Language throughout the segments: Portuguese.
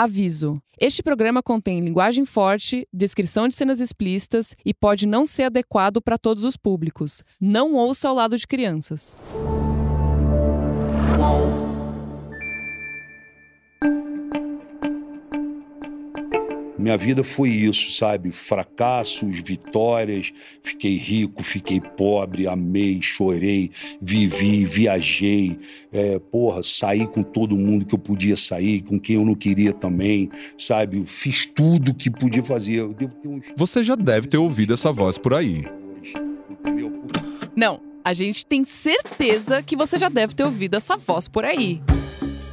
Aviso: este programa contém linguagem forte, descrição de cenas explícitas e pode não ser adequado para todos os públicos. Não ouça ao lado de crianças. Minha vida foi isso, sabe? Fracassos, vitórias. Fiquei rico, fiquei pobre, amei, chorei, vivi, viajei. É, porra, saí com todo mundo que eu podia sair, com quem eu não queria também, sabe? Fiz tudo que podia fazer. Uns... Você já deve ter ouvido essa voz por aí. Não, a gente tem certeza que você já deve ter ouvido essa voz por aí.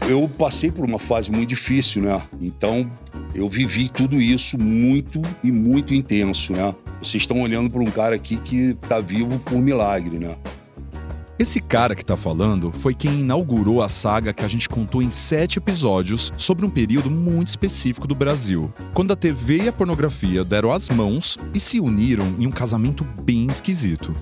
Eu passei por uma fase muito difícil, né? Então, eu vivi tudo isso muito e muito intenso, né? Vocês estão olhando para um cara aqui que está vivo por milagre, né? Esse cara que está falando foi quem inaugurou a saga que a gente contou em sete episódios sobre um período muito específico do Brasil, quando a TV e a pornografia deram as mãos e se uniram em um casamento bem esquisito.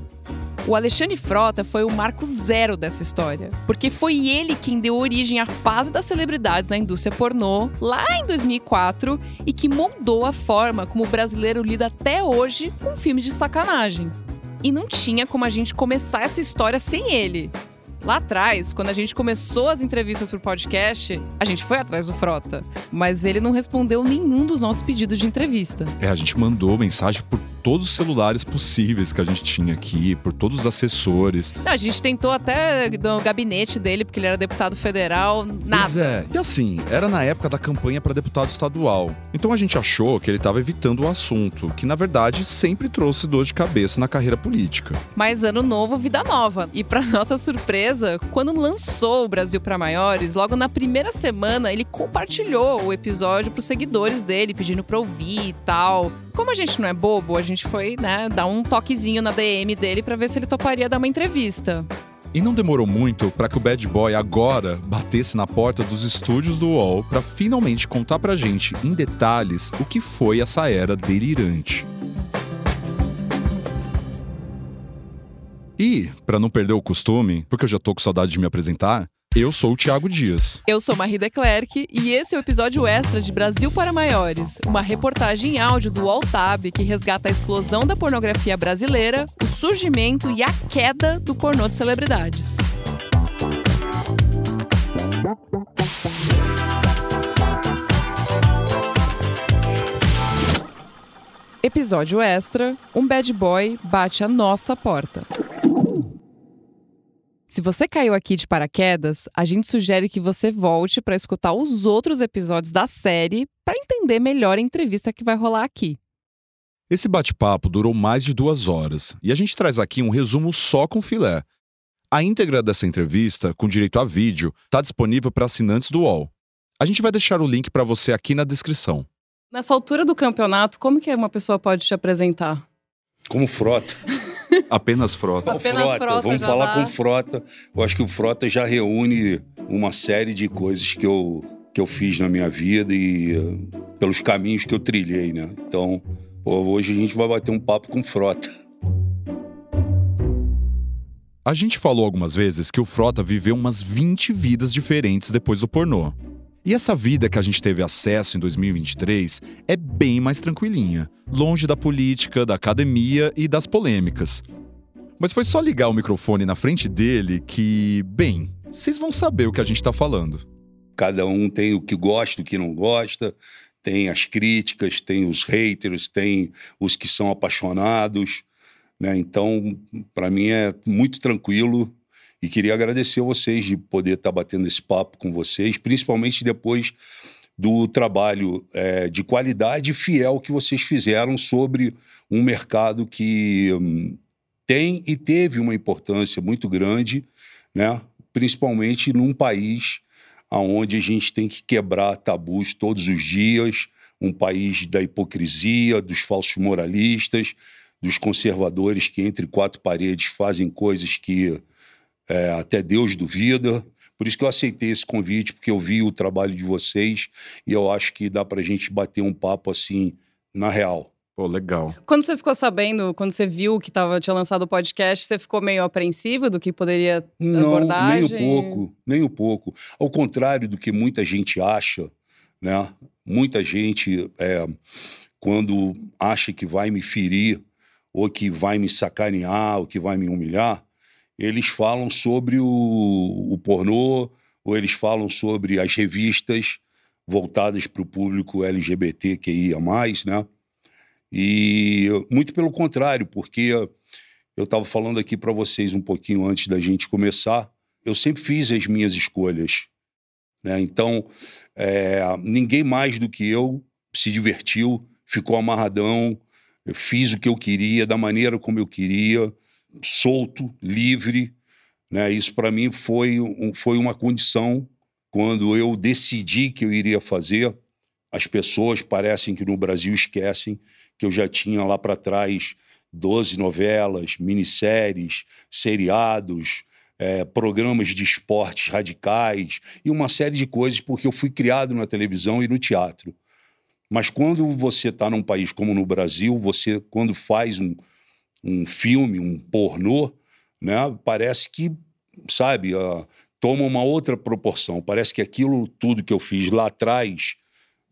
O Alexandre Frota foi o marco zero dessa história, porque foi ele quem deu origem à fase das celebridades na indústria pornô lá em 2004 e que moldou a forma como o brasileiro lida até hoje com filmes de sacanagem. E não tinha como a gente começar essa história sem ele. Lá atrás, quando a gente começou as entrevistas pro podcast, a gente foi atrás do Frota, mas ele não respondeu nenhum dos nossos pedidos de entrevista. É, a gente mandou mensagem por todos os celulares possíveis que a gente tinha aqui, por todos os assessores. Não, a gente tentou até no gabinete dele, porque ele era deputado federal, nada. Pois é. E assim, era na época da campanha para deputado estadual. Então a gente achou que ele estava evitando o assunto, que na verdade sempre trouxe dor de cabeça na carreira política. Mas ano novo, vida nova. E para nossa surpresa, quando lançou o Brasil para Maiores, logo na primeira semana ele compartilhou o episódio para os seguidores dele, pedindo para ouvir e tal. Como a gente não é bobo, a gente foi, né, dar um toquezinho na DM dele para ver se ele toparia dar uma entrevista. E não demorou muito para que o Bad Boy agora batesse na porta dos estúdios do UOL para finalmente contar pra gente em detalhes o que foi essa era delirante. E, para não perder o costume, porque eu já tô com saudade de me apresentar, eu sou o Thiago Dias. Eu sou Marie Declerc e esse é o episódio extra de Brasil para Maiores, uma reportagem em áudio do Altab que resgata a explosão da pornografia brasileira, o surgimento e a queda do pornô de celebridades. Episódio extra: Um bad boy bate a nossa porta. Se você caiu aqui de paraquedas, a gente sugere que você volte para escutar os outros episódios da série para entender melhor a entrevista que vai rolar aqui. Esse bate-papo durou mais de duas horas e a gente traz aqui um resumo só com filé. A íntegra dessa entrevista, com direito a vídeo, está disponível para assinantes do UOL. A gente vai deixar o link para você aqui na descrição. Nessa altura do campeonato, como que uma pessoa pode te apresentar? Como frota. Apenas frota. Apenas frota. frota Vamos falar dá. com frota. Eu acho que o frota já reúne uma série de coisas que eu, que eu fiz na minha vida e uh, pelos caminhos que eu trilhei, né? Então, hoje a gente vai bater um papo com frota. A gente falou algumas vezes que o Frota viveu umas 20 vidas diferentes depois do pornô. E essa vida que a gente teve acesso em 2023 é bem mais tranquilinha, longe da política, da academia e das polêmicas. Mas foi só ligar o microfone na frente dele que, bem, vocês vão saber o que a gente está falando. Cada um tem o que gosta, o que não gosta, tem as críticas, tem os haters, tem os que são apaixonados. Né? Então, para mim é muito tranquilo e queria agradecer a vocês de poder estar tá batendo esse papo com vocês, principalmente depois do trabalho é, de qualidade fiel que vocês fizeram sobre um mercado que hum, tem e teve uma importância muito grande, né? principalmente num país onde a gente tem que quebrar tabus todos os dias, um país da hipocrisia, dos falsos moralistas, dos conservadores que entre quatro paredes fazem coisas que é, até Deus duvida. Por isso que eu aceitei esse convite, porque eu vi o trabalho de vocês e eu acho que dá para a gente bater um papo assim, na real. Pô, legal. Quando você ficou sabendo, quando você viu que tava, tinha lançado o podcast, você ficou meio apreensivo do que poderia Não, abordagem? nem um pouco, nem um pouco. Ao contrário do que muita gente acha, né? muita gente, é, quando acha que vai me ferir, ou que vai me sacanear, ou que vai me humilhar, eles falam sobre o, o pornô, ou eles falam sobre as revistas voltadas para o público LGBTQIA+, né? E muito pelo contrário, porque eu estava falando aqui para vocês um pouquinho antes da gente começar, eu sempre fiz as minhas escolhas. Né? Então, é, ninguém mais do que eu se divertiu, ficou amarradão, eu fiz o que eu queria, da maneira como eu queria, solto, livre. Né? Isso para mim foi, um, foi uma condição quando eu decidi que eu iria fazer. As pessoas parecem que no Brasil esquecem que eu já tinha lá para trás 12 novelas, minisséries, seriados, é, programas de esportes radicais e uma série de coisas, porque eu fui criado na televisão e no teatro. Mas quando você está num país como no Brasil, você, quando faz um, um filme, um pornô, né, parece que, sabe, uh, toma uma outra proporção. Parece que aquilo tudo que eu fiz lá atrás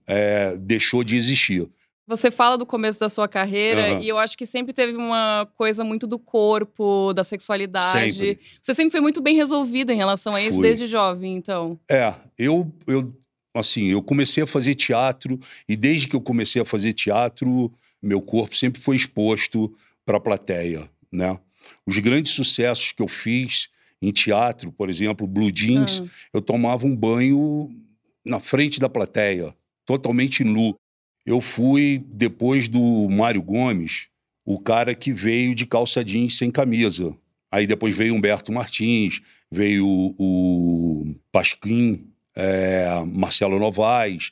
é, deixou de existir. Você fala do começo da sua carreira uhum. e eu acho que sempre teve uma coisa muito do corpo, da sexualidade. Sempre. Você sempre foi muito bem resolvido em relação a isso Fui. desde jovem, então. É, eu, eu assim, eu comecei a fazer teatro e desde que eu comecei a fazer teatro, meu corpo sempre foi exposto para a plateia, né? Os grandes sucessos que eu fiz em teatro, por exemplo, Blue Jeans, uhum. eu tomava um banho na frente da plateia, totalmente nu. Eu fui, depois do Mário Gomes, o cara que veio de calça jeans sem camisa. Aí depois veio Humberto Martins, veio o Pasquim, é, Marcelo Novaes.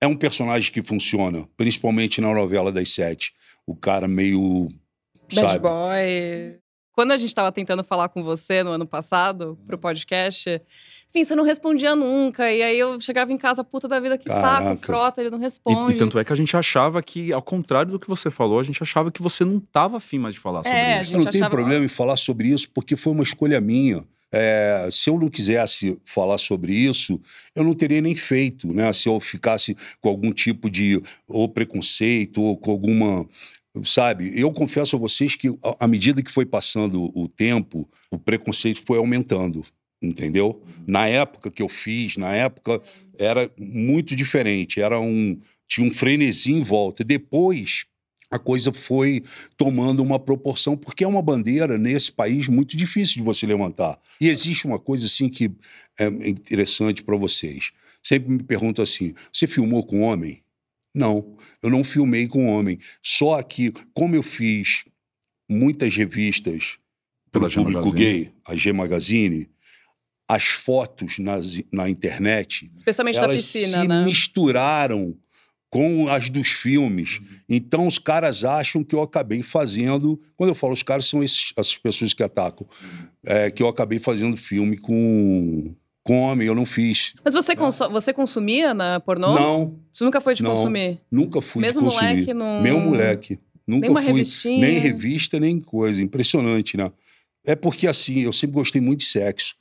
É um personagem que funciona, principalmente na novela das sete. O cara meio. Bad sabe? boy. Quando a gente estava tentando falar com você no ano passado, pro podcast, enfim, você não respondia nunca. E aí eu chegava em casa, puta da vida, que Caraca. saco, frota, ele não responde. E, e, tanto é que a gente achava que, ao contrário do que você falou, a gente achava que você não estava afim mais de falar sobre é, isso. Eu não achava... tenho problema em falar sobre isso, porque foi uma escolha minha. É, se eu não quisesse falar sobre isso, eu não teria nem feito, né? Se eu ficasse com algum tipo de ou preconceito ou com alguma sabe? Eu confesso a vocês que à medida que foi passando o tempo, o preconceito foi aumentando entendeu? Na época que eu fiz, na época era muito diferente, era um tinha um frenesi em volta. Depois a coisa foi tomando uma proporção, porque é uma bandeira nesse país muito difícil de você levantar. E existe uma coisa assim que é interessante para vocês. Sempre me perguntam assim: você filmou com homem? Não, eu não filmei com homem. Só que, como eu fiz muitas revistas pelo público Magazine. gay, a G Magazine, as fotos nas, na internet. Especialmente da piscina, se né? misturaram com as dos filmes. Uhum. Então os caras acham que eu acabei fazendo. Quando eu falo os caras, são esses, essas pessoas que atacam. Uhum. É, que eu acabei fazendo filme com. Com homem, eu não fiz. Mas você, consu você consumia na pornô? Não. Você nunca foi de não, consumir? Nunca fui Mesmo de consumir. moleque não... Meu moleque. Nunca nem fui. Revistinha. Nem revista, nem coisa. Impressionante, né? É porque, assim, eu sempre gostei muito de sexo.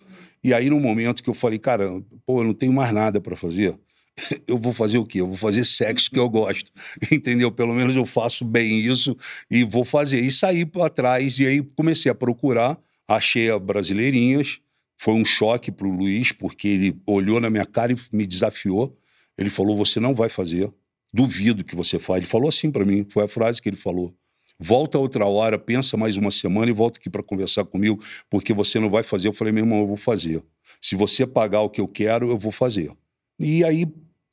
E aí, no momento que eu falei, cara, pô, eu não tenho mais nada para fazer, eu vou fazer o quê? Eu vou fazer sexo que eu gosto, entendeu? Pelo menos eu faço bem isso e vou fazer. E saí para trás, e aí comecei a procurar, achei a Brasileirinhas. Foi um choque para o Luiz, porque ele olhou na minha cara e me desafiou. Ele falou: Você não vai fazer. Duvido que você faz. Ele falou assim para mim, foi a frase que ele falou. Volta outra hora, pensa mais uma semana e volta aqui para conversar comigo, porque você não vai fazer. Eu falei, meu irmão, eu vou fazer. Se você pagar o que eu quero, eu vou fazer. E aí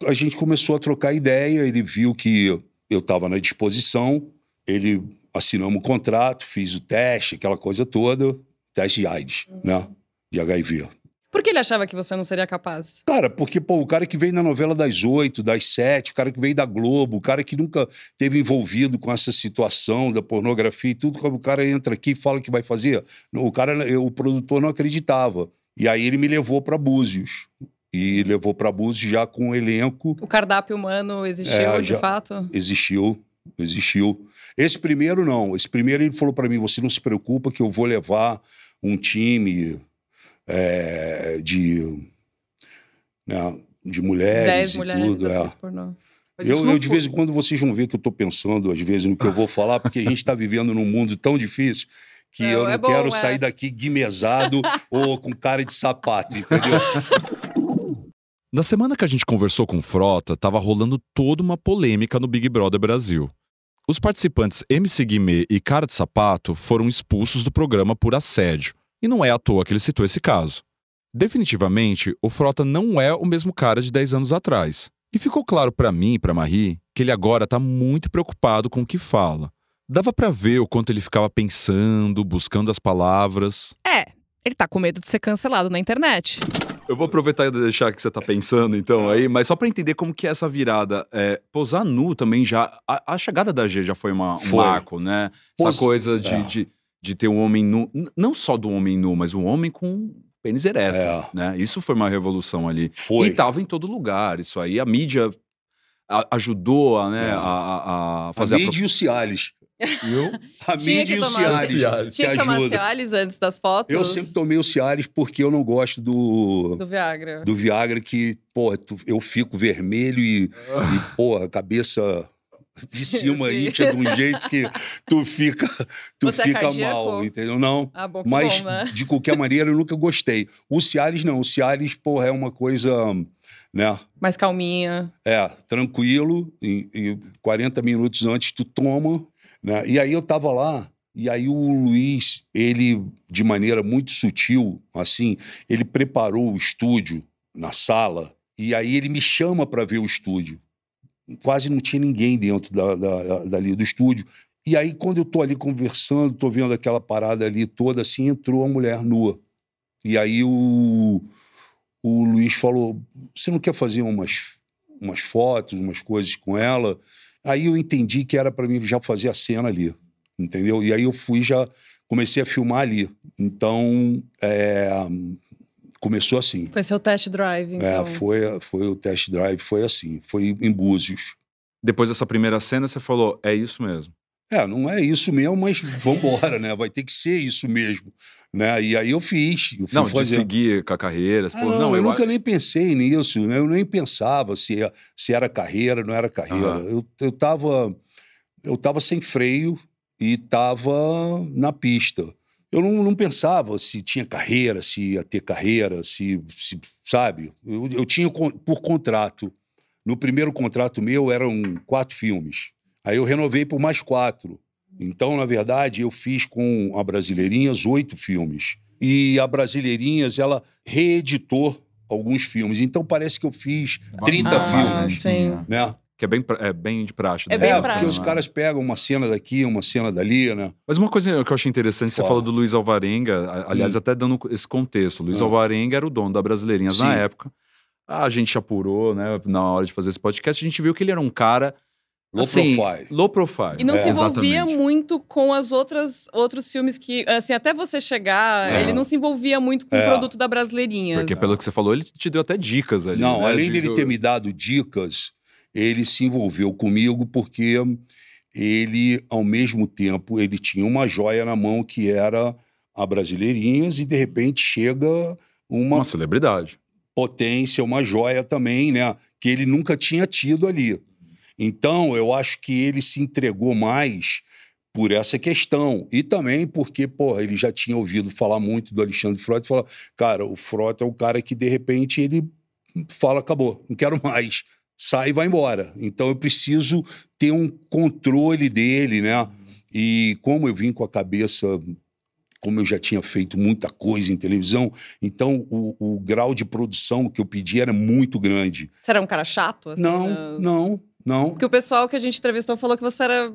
a gente começou a trocar ideia, ele viu que eu estava na disposição, ele assinamos o contrato, fiz o teste, aquela coisa toda, teste de AIDS, uhum. né? De HIV. Por que ele achava que você não seria capaz? Cara, porque, pô, o cara que veio na novela das oito, das sete, o cara que veio da Globo, o cara que nunca teve envolvido com essa situação da pornografia e tudo, quando o cara entra aqui e fala que vai fazer, o cara, o produtor não acreditava. E aí ele me levou para Búzios. E levou para Búzios já com o elenco. O cardápio humano existiu, é, de fato? Existiu, existiu. Esse primeiro não. Esse primeiro ele falou para mim: você não se preocupa que eu vou levar um time é, de, né, de mulheres Dez e mulheres tudo. É. Eu, eu, de vez em quando, vocês vão ver que eu estou pensando, às vezes, no que eu vou falar, porque a gente está vivendo num mundo tão difícil que não, eu não é bom, quero é. sair daqui guimesado ou com cara de sapato, entendeu? Na semana que a gente conversou com Frota, estava rolando toda uma polêmica no Big Brother Brasil. Os participantes MC Guimê e Cara de Sapato foram expulsos do programa por assédio, e não é à toa que ele citou esse caso. Definitivamente, o Frota não é o mesmo cara de 10 anos atrás. E ficou claro para mim e para Marie que ele agora está muito preocupado com o que fala. Dava para ver o quanto ele ficava pensando, buscando as palavras. É, ele tá com medo de ser cancelado na internet. Eu vou aproveitar e deixar que você tá pensando, então, aí, mas só para entender como que é essa virada. É, posar nu também já. A, a, chegada da G já foi uma, um foi. marco, né? Pos... Essa coisa de, é. de, de, ter um homem nu. Não só do homem nu, mas um homem com pênis ereto, é. né? Isso foi uma revolução ali. Foi. E tava em todo lugar. Isso aí, a mídia ajudou a, né, é. a, a, fazer a mídia a... e o Cialis. Eu? A tinha mídia e o Cialis. Cialis. Tinha que, que tomar Cialis antes das fotos? Eu sempre tomei o Cialis porque eu não gosto do... Do Viagra. Do Viagra que, pô, eu fico vermelho e, e pô, a cabeça de cima incha de um jeito que tu fica, tu Você é fica é mal, entendeu? Não. Ah, bom, mas bom, né? de qualquer maneira eu nunca gostei. O Cialis não, o Cialis, porra, é uma coisa, né? Mais calminha. É, tranquilo, e, e 40 minutos antes tu toma, né? E aí eu tava lá, e aí o Luiz, ele, de maneira muito sutil, assim, ele preparou o estúdio na sala, e aí ele me chama para ver o estúdio quase não tinha ninguém dentro da, da, dali do estúdio. E aí, quando eu tô ali conversando, tô vendo aquela parada ali toda, assim, entrou a mulher nua. E aí o, o Luiz falou: Você não quer fazer umas, umas fotos, umas coisas com ela? Aí eu entendi que era para mim já fazer a cena ali, entendeu? E aí eu fui já comecei a filmar ali. Então, é, começou assim. Foi seu test drive, é, então. É, foi, foi o test drive, foi assim, foi em Búzios. Depois dessa primeira cena, você falou, é isso mesmo. É, não é isso mesmo, mas vambora, né? Vai ter que ser isso mesmo. Né? E aí eu fiz. Eu não, fazer... de seguir com a carreira. Ah, não, não, eu, eu nunca nem pensei nisso, né? Eu nem pensava se, se era carreira, não era carreira. Uhum. Eu, eu, tava, eu tava sem freio e tava na pista eu não, não, pensava se tinha carreira, se ia ter carreira, se, se sabe? Eu, eu, tinha por contrato. No primeiro contrato meu eram quatro filmes. Aí eu renovei por mais quatro. Então, na verdade, eu fiz com a Brasileirinhas oito filmes. E a Brasileirinhas, ela reeditou alguns filmes. Então, parece que eu fiz 30 ah, filmes. Sim. Né? Que é bem, é bem de praxe. É, né? bem é porque os caras pegam uma cena daqui, uma cena dali, né? Mas uma coisa que eu achei interessante, Fala. você falou do Luiz Alvarenga, aliás, hum. até dando esse contexto. Luiz hum. Alvarenga era o dono da Brasileirinhas Sim. na época. A gente apurou, né, na hora de fazer esse podcast, a gente viu que ele era um cara Low assim, profile. Low profile. E não é, se envolvia exatamente. muito com as outras outros filmes que, assim, até você chegar, é. ele não se envolvia muito com é. o produto da Brasileirinhas. Porque pelo que você falou, ele te deu até dicas ali. Não, né? além dele ter me dado dicas, ele se envolveu comigo porque ele, ao mesmo tempo, ele tinha uma joia na mão que era a Brasileirinhas e de repente chega uma, uma celebridade, potência, uma joia também, né, que ele nunca tinha tido ali. Então, eu acho que ele se entregou mais por essa questão. E também porque, porra, ele já tinha ouvido falar muito do Alexandre Frota e falou: cara, o Frota é o cara que, de repente, ele fala: acabou, não quero mais sai e vai embora. Então eu preciso ter um controle dele, né? E como eu vim com a cabeça, como eu já tinha feito muita coisa em televisão, então o, o grau de produção que eu pedi era muito grande. Você era um cara chato? Assim, não, né? não, não. Porque o pessoal que a gente entrevistou falou que você era.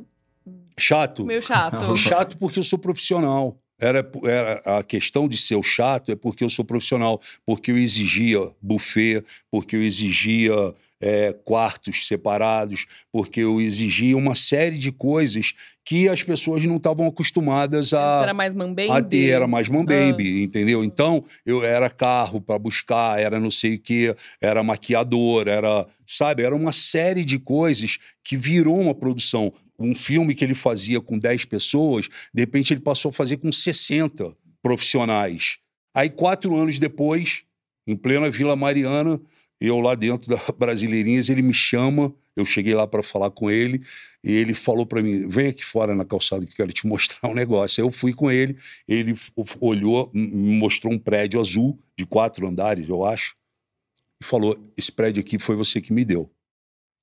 Chato? Meio chato. chato porque eu sou profissional. Era, era, a questão de ser o chato é porque eu sou profissional, porque eu exigia buffet, porque eu exigia é, quartos separados, porque eu exigia uma série de coisas que as pessoas não estavam acostumadas a, era mais a ter, era mais mambembe, ah. entendeu? Então, eu era carro para buscar, era não sei o que, era maquiador, era, sabe, era uma série de coisas que virou uma produção. Um filme que ele fazia com 10 pessoas, de repente ele passou a fazer com 60 profissionais. Aí, quatro anos depois, em plena Vila Mariana, eu lá dentro da Brasileirinhas, ele me chama Eu cheguei lá para falar com ele e ele falou para mim: vem aqui fora na calçada que eu quero te mostrar um negócio. Aí eu fui com ele, ele olhou, me mostrou um prédio azul de quatro andares, eu acho, e falou: esse prédio aqui foi você que me deu.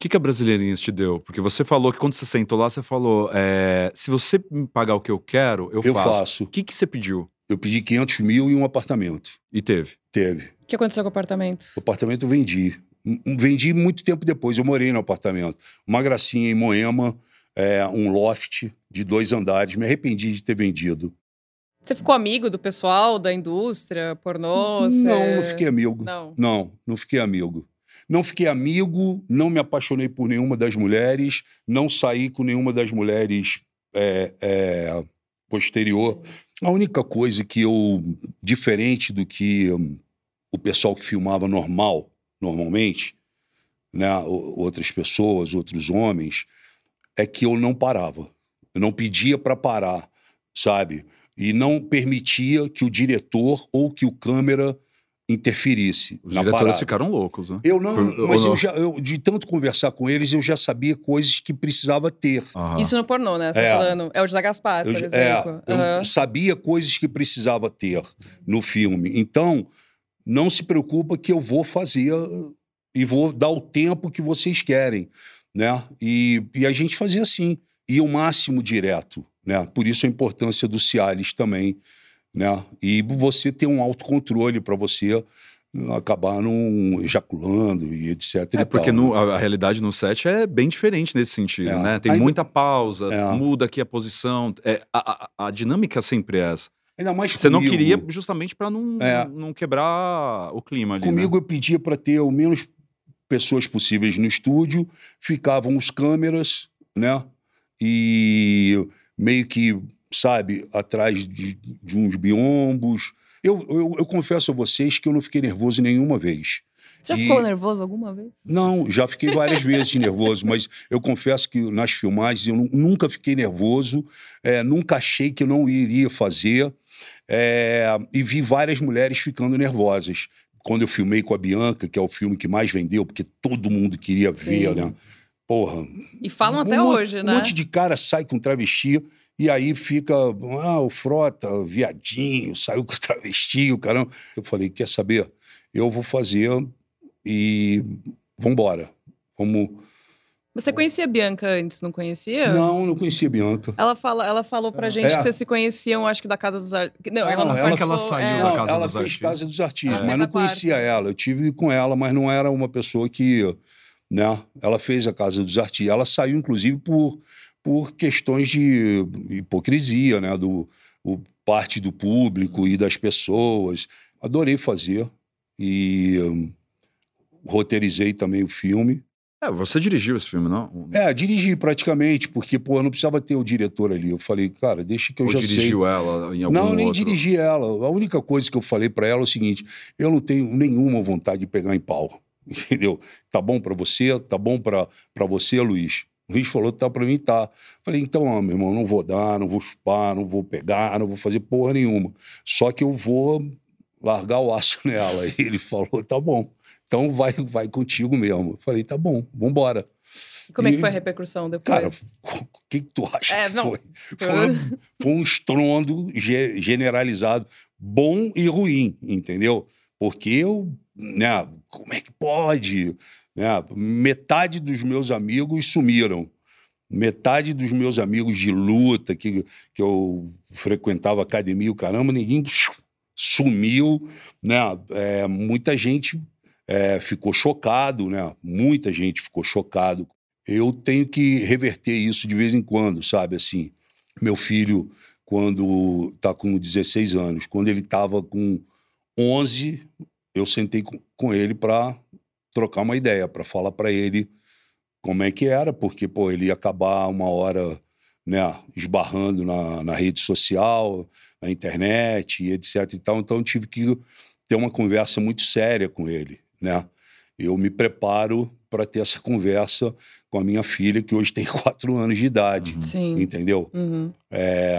O que, que a Brasileirinhas te deu? Porque você falou que quando você sentou lá, você falou: é, se você me pagar o que eu quero, eu, eu faço. faço. O que, que você pediu? Eu pedi 500 mil e um apartamento. E teve? Teve. O que aconteceu com o apartamento? O apartamento eu vendi. Vendi muito tempo depois, eu morei no apartamento. Uma gracinha em Moema, é, um loft de dois andares. Me arrependi de ter vendido. Você ficou amigo do pessoal, da indústria, pornô? Não, você... não fiquei amigo. Não. Não, não fiquei amigo. Não fiquei amigo, não me apaixonei por nenhuma das mulheres, não saí com nenhuma das mulheres é, é, posterior. A única coisa que eu, diferente do que um, o pessoal que filmava normal, normalmente, né, outras pessoas, outros homens, é que eu não parava. Eu não pedia para parar, sabe? E não permitia que o diretor ou que o câmera interferisse. Os diretores parada. ficaram loucos, né? Eu não, mas eu já, eu, de tanto conversar com eles, eu já sabia coisas que precisava ter. Uhum. Isso no pornô, né? Você tá é. falando. É o José Gaspar, por eu, exemplo. É, uhum. Eu sabia coisas que precisava ter no filme. Então, não se preocupa que eu vou fazer e vou dar o tempo que vocês querem, né? E, e a gente fazia assim, e o máximo direto, né? Por isso a importância do Cialis também, né? E você ter um autocontrole para você acabar não ejaculando e etc. É, porque no, a, a, realidade no set é bem diferente nesse sentido, é. né? Tem Ainda... muita pausa, é. muda aqui a posição. É, a, a, a dinâmica sempre é essa. Ainda mais Você comigo. não queria justamente para não, é. não quebrar o clima ali. Comigo né? eu pedia para ter o menos pessoas possíveis no estúdio, ficavam os câmeras, né? E meio que, sabe, atrás de, de uns biombos. Eu, eu, eu, confesso a vocês que eu não fiquei nervoso nenhuma vez. Você já e... ficou nervoso alguma vez? Não, já fiquei várias vezes nervoso, mas eu confesso que nas filmagens eu nunca fiquei nervoso, é, nunca achei que eu não iria fazer, é, e vi várias mulheres ficando nervosas. Quando eu filmei com a Bianca, que é o filme que mais vendeu, porque todo mundo queria Sim. ver, né? Porra. E falam um até hoje, né? Um monte de cara sai com travesti e aí fica, ah, o Frota, viadinho, saiu com travesti, o caramba. Eu falei, quer saber? Eu vou fazer e vambora. Vamos. Você conhecia a Bianca antes, não conhecia? Não, não conhecia a Bianca. Ela, fala, ela falou pra gente é. que vocês se conheciam, acho que da Casa dos Artistas. Não, ela não, ela, que ela saiu é. da Casa não, ela dos fez Artistas. Casa dos Artistas, é. mas não conhecia ela. Eu tive com ela, mas não era uma pessoa que. Né? Ela fez a Casa dos Artistas. Ela saiu, inclusive, por, por questões de hipocrisia, né? Do, parte do público e das pessoas. Adorei fazer. E roteirizei também o filme. É, você dirigiu esse filme, não? É, dirigi praticamente, porque, pô, eu não precisava ter o diretor ali. Eu falei, cara, deixa que eu Ou já dirigiu sei. ela em algum Não, nem outro... dirigi ela. A única coisa que eu falei para ela é o seguinte, eu não tenho nenhuma vontade de pegar em pau, entendeu? Tá bom para você? Tá bom para você, Luiz? O Luiz falou, tá para mim, tá. Falei, então, ó, meu irmão, não vou dar, não vou chupar, não vou pegar, não vou fazer porra nenhuma. Só que eu vou largar o aço nela. E ele falou, tá bom. Então vai, vai contigo mesmo. Eu falei, tá bom, vambora. Como e, é que foi a repercussão depois? Cara, o que, que tu acha é, que não. foi? Foi, foi um estrondo generalizado, bom e ruim, entendeu? Porque eu, né, como é que pode? Né, metade dos meus amigos sumiram. Metade dos meus amigos de luta, que, que eu frequentava academia, o caramba, ninguém sumiu, né? É, muita gente é, ficou chocado, né? Muita gente ficou chocado. Eu tenho que reverter isso de vez em quando, sabe? Assim, meu filho, quando está com 16 anos, quando ele estava com 11, eu sentei com, com ele para trocar uma ideia, para falar para ele como é que era, porque pô, ele ia acabar uma hora né, esbarrando na, na rede social, na internet e etc. E tal. Então eu tive que ter uma conversa muito séria com ele né? Eu me preparo para ter essa conversa com a minha filha, que hoje tem quatro anos de idade. Uhum. Sim. Entendeu? Uhum. É...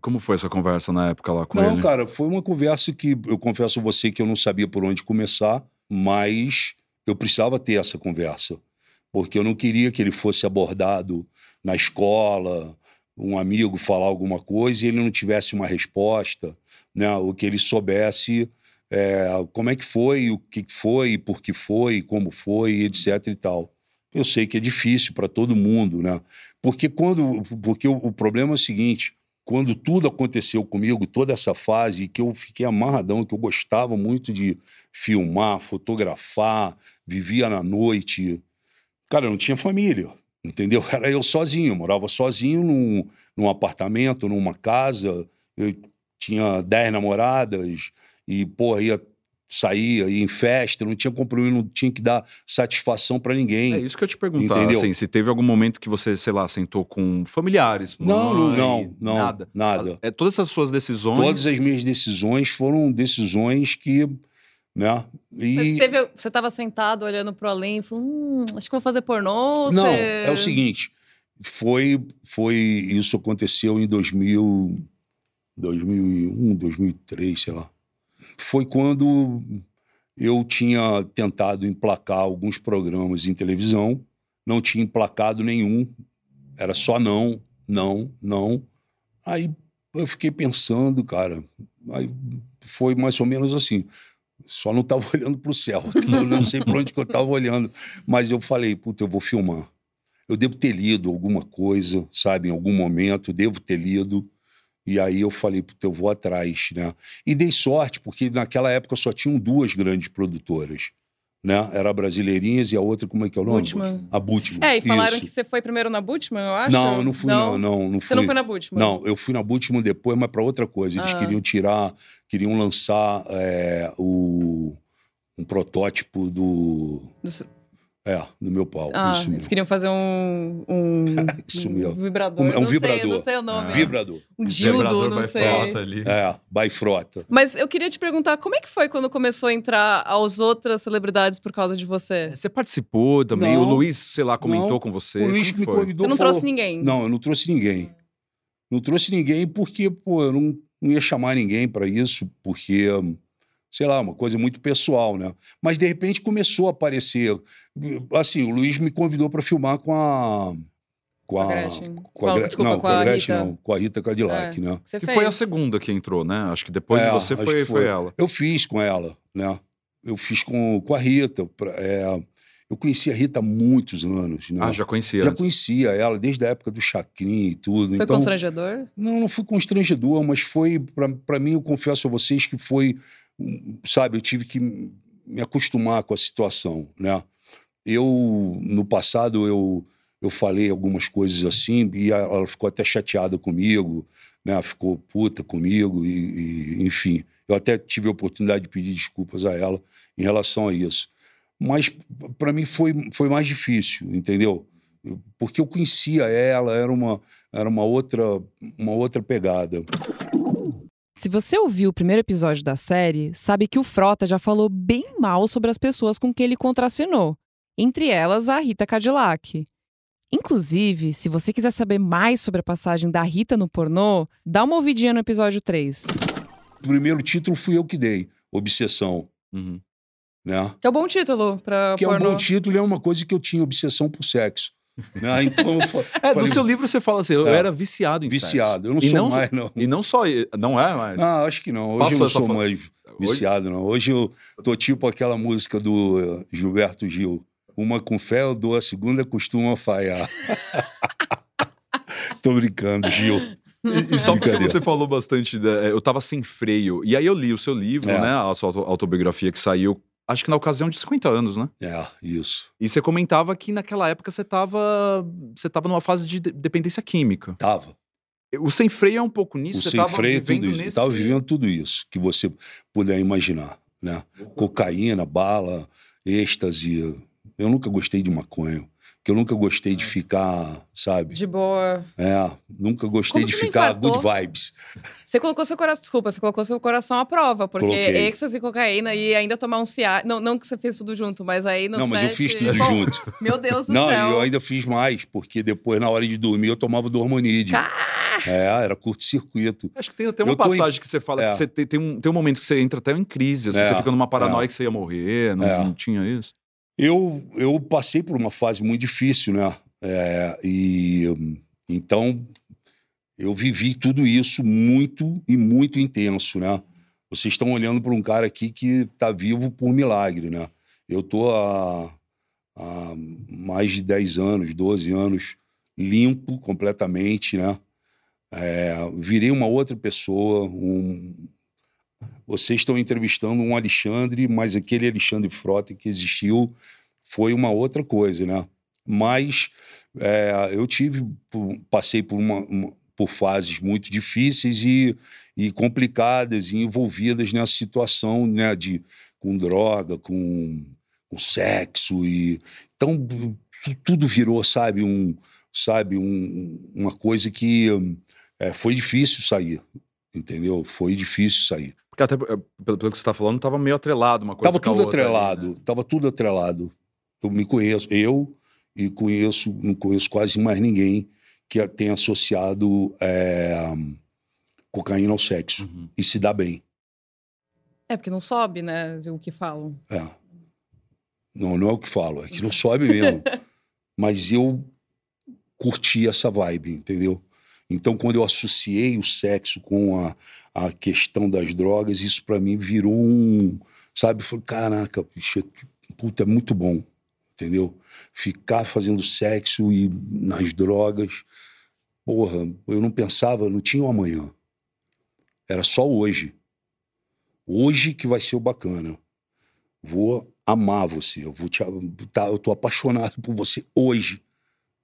Como foi essa conversa na época lá com não, ele? Não, cara, foi uma conversa que eu confesso a você que eu não sabia por onde começar, mas eu precisava ter essa conversa. porque eu não queria que ele fosse abordado na escola, um amigo falar alguma coisa e ele não tivesse uma resposta, né? Ou que ele soubesse é, como é que foi, o que foi, por que foi, como foi, etc e tal. Eu sei que é difícil para todo mundo, né? Porque quando, porque o, o, problema é o seguinte: quando tudo aconteceu comigo, toda essa fase, que eu fiquei amarradão, que eu gostava muito de filmar, fotografar, vivia na noite, cara, eu não tinha família, entendeu? Era eu sozinho, eu morava sozinho num, num apartamento, numa casa, eu tinha dez namoradas e, porra, ia saía, ia em festa, não tinha compromisso, não tinha que dar satisfação para ninguém. É isso que eu te perguntar, entendeu? Assim, se teve algum momento que você, sei lá, sentou com familiares, não, mãe, não, não, nada, nada. É todas as suas decisões. Todas as minhas decisões foram decisões que, né? E... Você estava sentado olhando para além e falou, hum, acho que vou fazer pornô. Não, você... é o seguinte, foi, foi isso aconteceu em 2000, 2001, 2003, sei lá foi quando eu tinha tentado emplacar alguns programas em televisão, não tinha emplacado nenhum, era só não, não, não. Aí eu fiquei pensando, cara, aí foi mais ou menos assim. Só não estava olhando para o céu, eu não sei para onde que eu estava olhando, mas eu falei, puta, eu vou filmar. Eu devo ter lido alguma coisa, sabe, em algum momento, devo ter lido. E aí eu falei, puta, eu vou atrás, né? E dei sorte, porque naquela época só tinham duas grandes produtoras. Né? Era a Brasileirinhas e a outra, como é que é o nome? Butman. A Butman. É, e falaram Isso. que você foi primeiro na Butman, eu acho? Não, eu não fui, não. não, não, fui. Você não foi na Butman? Não, eu fui na Butman depois, mas para outra coisa. Eles ah. queriam tirar, queriam lançar é, o, um protótipo do... do é, no meu pau. Ah, isso eles queriam fazer um. um isso mesmo. Um vibrador. Um, é um não vibrador. Sei, não sei o nome. É. Vibrador. Um dildo, não sei. Frota ali. É, by frota. Mas eu queria te perguntar, como é que foi quando começou a entrar as outras celebridades por causa de você? Você participou também? Não, o Luiz, sei lá, comentou não, com você? O Luiz me convidou. Você não falou... trouxe ninguém? Não, eu não trouxe ninguém. Não trouxe ninguém porque, pô, eu não, não ia chamar ninguém para isso, porque sei lá, uma coisa muito pessoal, né? Mas de repente começou a aparecer. Assim, o Luiz me convidou para filmar com a. Com a, com a, desculpa, não, com a, Gretchen, Rita. não, com a Rita Cadillac, é, né? Que foi a segunda que entrou, né? Acho que depois é, de você foi, foi. foi. ela. Eu fiz com ela, né? Eu fiz com, com a Rita. Pra, é, eu conhecia a Rita há muitos anos. Né? Ah, já conhecia? Já antes. conhecia ela desde a época do Chacrin e tudo. Foi então, constrangedor? Não, não fui constrangedor, mas foi, para mim, eu confesso a vocês que foi sabe, eu tive que me acostumar com a situação, né? Eu, no passado, eu, eu falei algumas coisas assim e ela ficou até chateada comigo, né? Ficou puta comigo e, e enfim. Eu até tive a oportunidade de pedir desculpas a ela em relação a isso. Mas para mim foi, foi mais difícil, entendeu? Porque eu conhecia ela, era uma, era uma, outra, uma outra pegada. Se você ouviu o primeiro episódio da série, sabe que o Frota já falou bem mal sobre as pessoas com quem ele contracenou, entre elas a Rita Cadillac. Inclusive, se você quiser saber mais sobre a passagem da Rita no pornô, dá uma ouvidinha no episódio 3. O primeiro título fui eu que dei, Obsessão. Uhum. Né? Que é um bom título para Que pornô. é um bom título e é uma coisa que eu tinha obsessão por sexo. Né? Então, é, falei, no seu livro você fala assim, eu é, era viciado em Viciado, sexo. eu não sou não, mais, não. E não só, não é mais? Não, acho que não. Hoje Passou eu não sou mais viciado, Hoje? não. Hoje eu tô tipo aquela música do eh, Gilberto Gil. Uma com fé eu dou, a segunda costuma falhar. tô brincando, Gil. E, e só porque você falou bastante, da, eu tava sem freio. E aí eu li o seu livro, é. né? A sua autobiografia que saiu acho que na ocasião de 50 anos, né? É, isso. E você comentava que naquela época você estava você tava numa fase de dependência química. Tava. O sem freio é um pouco nisso. O você sem freio é tudo isso. Nesse... Tava vivendo tudo isso que você puder imaginar, né? Cocaína, bala, êxtase. Eu nunca gostei de maconha que eu nunca gostei de ficar, sabe? De boa. É, nunca gostei Como de ficar good vibes. Você colocou seu coração, desculpa, você colocou seu coração à prova, porque Coloquei. êxtase e cocaína e ainda tomar um ciá. Não, não que você fez tudo junto, mas aí no Não, set... mas eu fiz tudo Bom, junto. Meu Deus do não, céu. Não, eu ainda fiz mais, porque depois, na hora de dormir, eu tomava dormonide. Ah! É, era curto-circuito. Acho que tem até uma passagem em... que você fala é. que você tem, tem, um, tem um momento que você entra até em crise, assim, é. você fica numa paranoia é. que você ia morrer, não, é. não tinha isso? Eu, eu passei por uma fase muito difícil, né? É, e então eu vivi tudo isso muito e muito intenso, né? Vocês estão olhando para um cara aqui que está vivo por milagre, né? Eu tô há, há mais de 10 anos, 12 anos, limpo completamente, né? É, virei uma outra pessoa. Um... Vocês estão entrevistando um Alexandre, mas aquele Alexandre Frota que existiu foi uma outra coisa, né? Mas é, eu tive, passei por, uma, uma, por fases muito difíceis e, e complicadas e envolvidas nessa situação, né? De, com droga, com, com sexo e então tudo virou, sabe, um, sabe, um, uma coisa que é, foi difícil sair, entendeu? Foi difícil sair. Porque até pelo, pelo que você está falando, estava meio atrelado uma coisa Tava tudo outra atrelado, aí, né? tava tudo atrelado. Eu me conheço, eu e conheço, não conheço quase mais ninguém que tenha associado é, cocaína ao sexo Uhum. e se dá bem. É, porque não sobe, né? O que falam. É. Não, não é o que falo, é que não sobe mesmo. Mas eu curti essa vibe, entendeu? Então, quando eu associei o sexo com a, a questão das drogas, isso para mim virou um. Sabe? Falei, caraca, bicho, é- puta, é muito bom, entendeu? Ficar fazendo sexo e nas drogas. Porra, eu não pensava, não tinha um amanhã. Era só hoje. Hoje que vai ser o bacana. Vou amar você, eu vou te, tá, eu tô apaixonado por você hoje.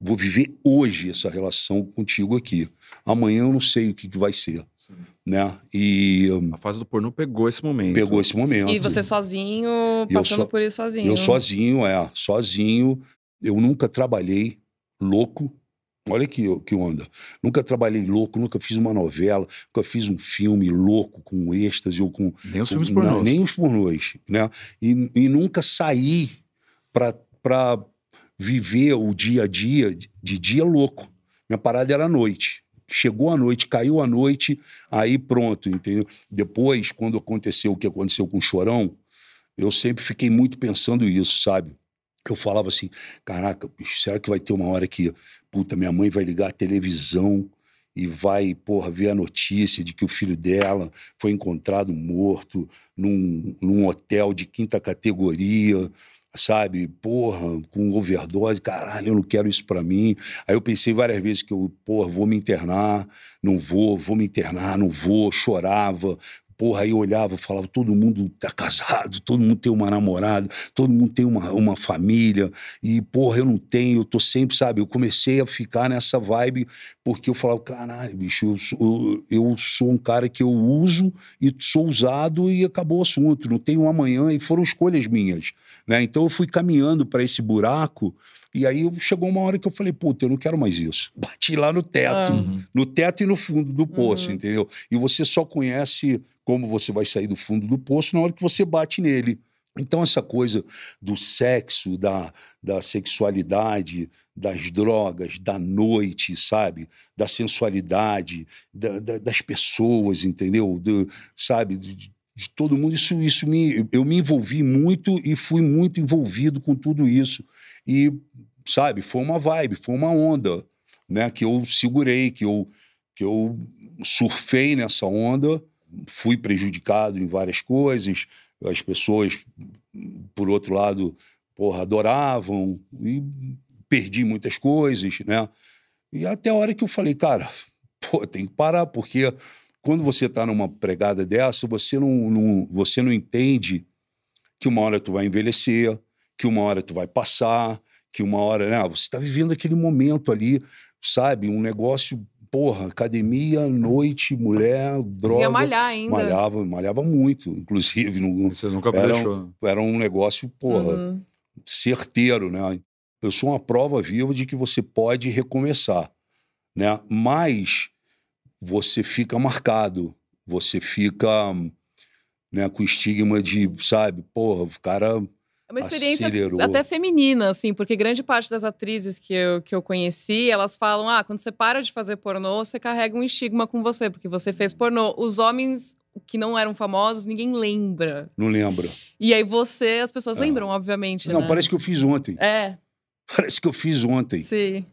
Vou viver hoje essa relação contigo aqui. Amanhã eu não sei o que, que vai ser, Sim. né? E hum, A fase do pornô pegou esse momento. pegou esse momento. E você sozinho, passando so- por isso sozinho. Eu sozinho, é, sozinho. Eu nunca trabalhei louco. Olha que, que onda. Nunca trabalhei louco, nunca fiz uma novela, nunca fiz um filme louco com êxtase ou com Nem os filmes Não, pornôs. nem os pornôs, né? E, e nunca saí para viver o dia a dia de, dia louco. Minha parada era à noite. Chegou a noite, caiu a noite, aí pronto, entendeu? Depois, quando aconteceu o que aconteceu com o Chorão, eu sempre fiquei muito pensando isso, sabe? Eu falava assim, caraca, será que vai ter uma hora que, puta, minha mãe vai ligar a televisão e vai, porra, ver a notícia de que o filho dela foi encontrado morto num, num hotel de quinta categoria, sabe? Porra, com overdose, caralho, eu não quero isso pra mim. Aí eu pensei várias vezes que eu, porra, vou me internar, não vou, vou me internar, não vou, chorava. Porra, aí eu olhava, falava, todo mundo tá casado, todo mundo tem uma namorada, todo mundo tem uma, uma família, e, porra, eu não tenho, eu tô sempre, sabe? Eu comecei a ficar nessa vibe, porque eu falava, caralho, bicho, eu sou, eu sou um cara que eu uso e sou usado e acabou o assunto, não tenho um amanhã, e foram escolhas minhas, né? Então eu fui caminhando para esse buraco, e aí chegou uma hora que eu falei, puta, eu não quero mais isso. Bati lá no teto. Uhum. no teto e no fundo do poço, Uhum. entendeu? E você só conhece como você vai sair do fundo do poço na hora que você bate nele. Então, essa coisa do sexo, da, da sexualidade, das drogas, da noite, sabe? Da sensualidade, da- da- das pessoas, entendeu? Do, sabe? De, de todo mundo. Isso, isso me, eu me envolvi muito e fui muito envolvido com tudo isso. E, sabe, foi uma vibe, foi uma onda, né? Que eu segurei, que eu, que eu surfei nessa onda, fui prejudicado em várias coisas, as pessoas, por outro lado, porra, adoravam e perdi muitas coisas, né? E até a hora que eu falei, cara, pô, tem que parar, porque quando você tá numa pregada dessa, você não, não, você não entende que uma hora tu vai envelhecer, que uma hora tu vai passar, que uma hora, né? Você tá vivendo aquele momento ali, sabe? Um negócio, porra, academia, noite, mulher, droga. Ia malhar ainda. Malhava, malhava muito, inclusive. Não, Você nunca Era deixou. era um negócio, porra, Uhum. certeiro, né? Eu sou uma prova viva de que você pode recomeçar, né? Mas você fica marcado, você fica né, com o estigma de, sabe, porra, o cara É uma experiência Acelerou. até feminina, assim, porque grande parte das atrizes que eu, que eu conheci, elas falam: ah, quando você para de fazer pornô, você carrega um estigma com você, porque você fez pornô. Os homens, que não eram famosos, ninguém lembra. Não lembra. E aí você, as pessoas É. lembram, obviamente. Não, né? parece que eu fiz ontem. É, Parece que eu fiz ontem. sim,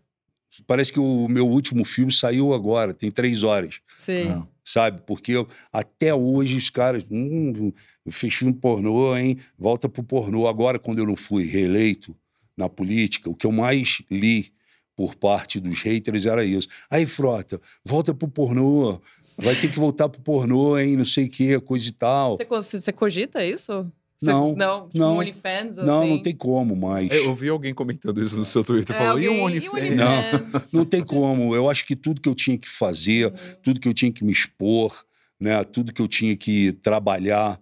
Parece que o meu último filme saiu agora, tem três horas. sim. É. sabe? Porque até hoje os caras, hum, fez filme pornô, hein? Volta pro pornô. Agora, quando eu não fui reeleito na política, o que eu mais li por parte dos haters era isso. Aí, Frota, volta pro pornô. Vai ter que voltar pro pornô, hein? Não sei o que, coisa e tal. Você cogita isso? Não, Não, tipo não. um OnlyFans, assim? Não, não tem como mais. É, Eu vi alguém comentando isso no seu Twitter. É, falou, e alguém- um e um OnlyFans? Não. Não tem como. Eu acho que tudo que eu tinha que fazer, Uhum. tudo que eu tinha que me expor, né? Tudo que eu tinha que trabalhar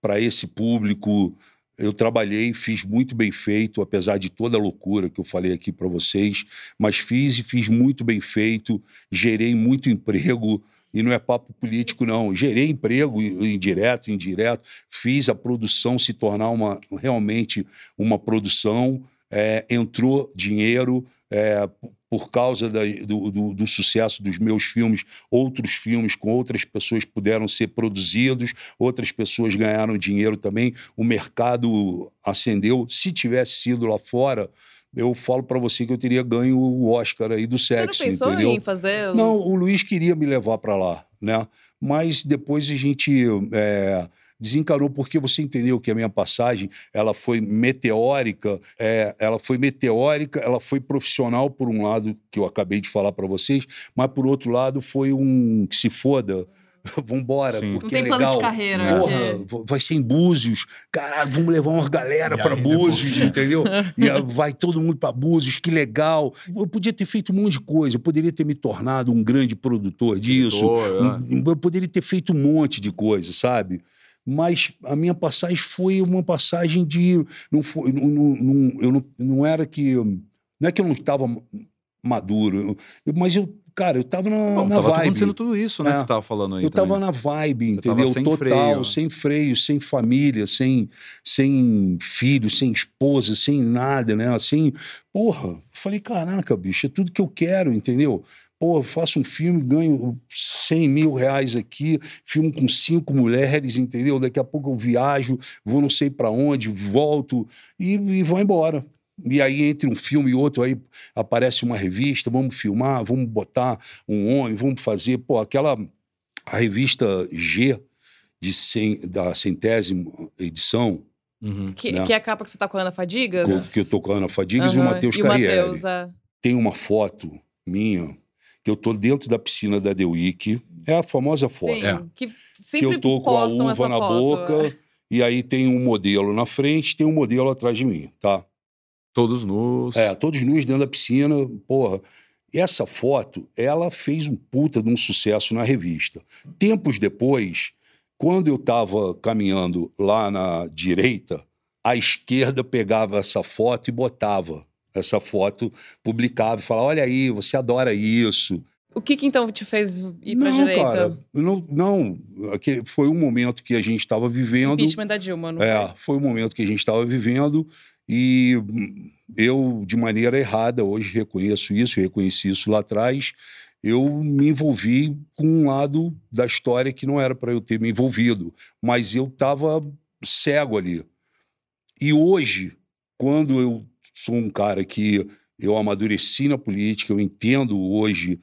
para esse público, eu trabalhei, fiz muito bem feito, apesar de toda a loucura que eu falei aqui para vocês, mas fiz e fiz muito bem feito, gerei muito emprego. E não é papo político, não. Gerei emprego indireto, indireto, fiz a produção se tornar uma, realmente uma produção, é, entrou dinheiro, é, por causa da- do, do- do sucesso dos meus filmes, outros filmes com outras pessoas puderam ser produzidos, outras pessoas ganharam dinheiro também, o mercado ascendeu. Se tivesse sido lá fora, eu falo para você que eu teria ganho o Oscar aí do Você não sexo, pensou entendeu? em fazer... Não, o Luiz queria me levar para lá, né? Mas depois a gente é, desencarou porque você entendeu que a minha passagem ela foi meteórica, é, ela foi meteórica, ela foi profissional por um lado que eu acabei de falar para vocês, mas por outro lado foi um que se foda. Vambora, Sim. porque Não tem é plano legal. de carreira. É. Porra, v- vai ser em Búzios. Caralho, vamos levar uma galera E para Búzios, pô? entendeu? E ah, vai todo mundo para Búzios, que legal. Eu podia ter feito um monte de coisa, eu poderia ter me tornado um grande produtor disso. Editor, é. Eu poderia ter feito um monte de coisa, sabe? Mas a minha passagem foi uma passagem de. Não foi, não, não, não- eu não, não era que. Não é que eu não estava maduro, eu- mas eu, cara, eu estava na, Bom, na tava vibe. acontecendo tudo isso, né, É. que você tava falando aí Eu tava também. na vibe, Você tava entendeu? sem Total, freio. sem freio, sem família, sem, sem filho, sem esposa, sem nada, né? Assim, porra, falei, caraca, bicho, é tudo que eu quero, entendeu? Pô, eu faço um filme, ganho 100 mil reais aqui, filme com cinco mulheres, entendeu? Daqui a pouco eu viajo, vou não sei para onde, volto e, e vou embora. E aí, entre um filme e outro, aí aparece uma revista, vamos filmar, vamos botar um homem, vamos fazer, pô, aquela a revista G de cem, da centésima edição, Uhum. Que, Não. que é a capa que você tá com a Ana Fadigas? co- que eu tô com a Ana Fadigas e o Matheus o Carriere. Matheus, é. Tem uma foto minha que eu tô dentro da piscina da The Week. É a famosa foto. Sim, É. que Que sempre eu tô com a uva na foto. boca e aí tem um modelo na frente, tem um modelo atrás de mim, tá? Todos nus. É, todos nus dentro da piscina, porra. Essa foto, ela fez um puta de um sucesso na revista. Tempos depois, quando eu estava caminhando lá na direita, a esquerda pegava essa foto e botava essa foto, publicava e falava: olha aí, você adora isso. O que que então te fez ir pra não, direita? cara, não, não. Foi um momento que a gente estava vivendo. Impeachment da Dilma, não É, foi? foi o momento que a gente estava vivendo e eu, de maneira errada, hoje reconheço isso, reconheci isso lá atrás, eu me envolvi com um lado da história que não era para eu ter me envolvido, mas eu estava cego ali. E hoje, quando eu sou um cara que eu amadureci na política, eu entendo hoje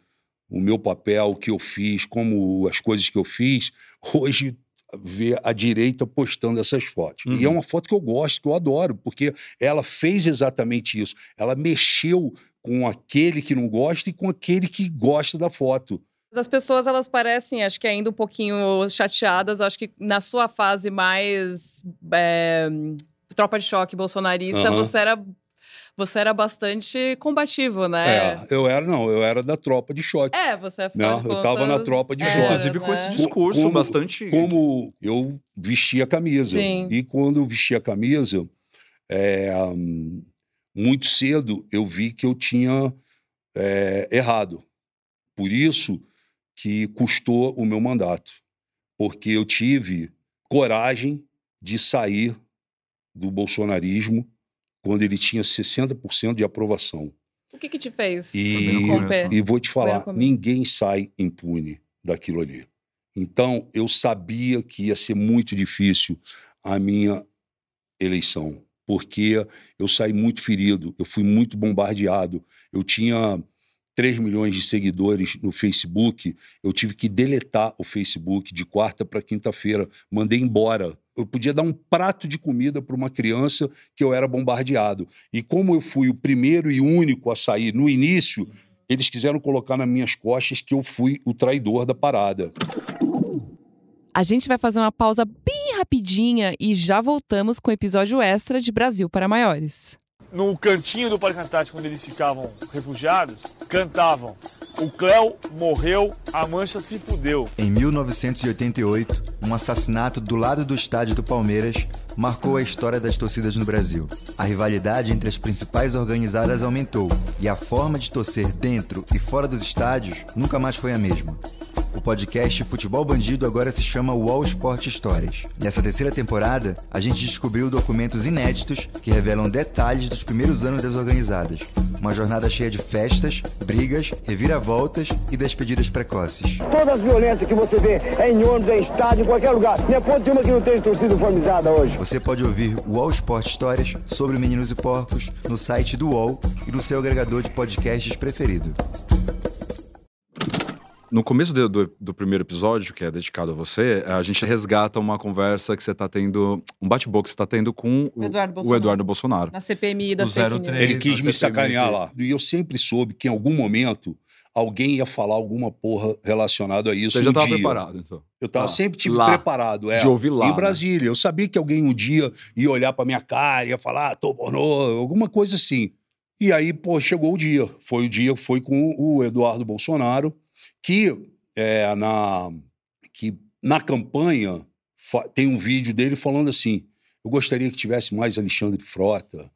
o meu papel, o que eu fiz, como as coisas que eu fiz, hoje ver a direita postando essas fotos. E é Uhum. uma foto que eu gosto, que eu adoro, porque ela fez exatamente isso. Ela mexeu com aquele que não gosta e com aquele que gosta da foto. As pessoas, elas parecem, acho que ainda um pouquinho chateadas. Acho que na sua fase mais é, tropa de choque bolsonarista, Aham. você era você era bastante combativo, né? É, eu era, não, eu era da tropa de choque. É, você Não, de eu tava na tropa de choque. Inclusive com esse né? discurso Como- bastante. Como eu vestia a camisa. Sim. E quando eu vesti a camisa, é, muito cedo eu vi que eu tinha é, errado. Por isso que custou o meu mandato. Porque eu tive coragem de sair do bolsonarismo quando ele tinha 60% de aprovação. O que que te fez E, e vou te falar, ninguém sai impune daquilo ali. Então, eu sabia que ia ser muito difícil a minha eleição, porque eu saí muito ferido, eu fui muito bombardeado. Eu tinha 3 milhões de seguidores no Facebook, eu tive que deletar o Facebook de quarta para quinta-feira, mandei embora. Eu podia dar um prato de comida para uma criança que eu era bombardeado. E como eu fui o primeiro e único a sair no início, eles quiseram colocar nas minhas costas que eu fui o traidor da parada. A gente vai fazer uma pausa bem rapidinha e já voltamos com o episódio extra de Brasil para Maiores no cantinho do Parque Antártico, onde eles ficavam refugiados, cantavam: O Cléo morreu, a Mancha se fudeu. Em 1988, um assassinato do lado do estádio do Palmeiras marcou a história das torcidas no Brasil. A rivalidade entre as principais organizadas aumentou e a forma de torcer dentro e fora dos estádios nunca mais foi a mesma. O podcast Futebol Bandido agora se chama Wall Sport Stories. Nessa terceira temporada, a gente descobriu documentos inéditos que revelam detalhes dos primeiros anos das organizadas. Uma jornada cheia de festas, brigas, reviravoltas e despedidas precoces. Todas as violências que você vê é em ônibus, é em estádio, em qualquer lugar. Não é ponto de uma que não tem torcida formizada hoje. Você pode ouvir Wall Sport Stories sobre Meninos e Porcos no site do UOL e no seu agregador de podcasts preferido. No começo do, do, do, primeiro episódio, que é dedicado a você, a gente resgata uma conversa que você está tendo, um bate-boca que você está tendo com o Eduardo, o Eduardo, Bolsonaro. Na CPMI da fake news. Ele quis me sacanear lá. E eu sempre soube que em algum momento alguém ia falar alguma porra relacionada a isso. Você já estava preparado, então? Eu tava, ah, sempre tive lá, preparado. É, de ouvir lá. Em né? Brasília. Né? Eu sabia que alguém um dia ia olhar pra minha cara, ia falar, ah, tô pornô, alguma coisa assim. E aí, pô, chegou o dia. Foi o dia, foi com o Eduardo Bolsonaro que é, na, que na campanha tem um vídeo dele falando assim: eu gostaria que tivesse mais Alexandre Frota.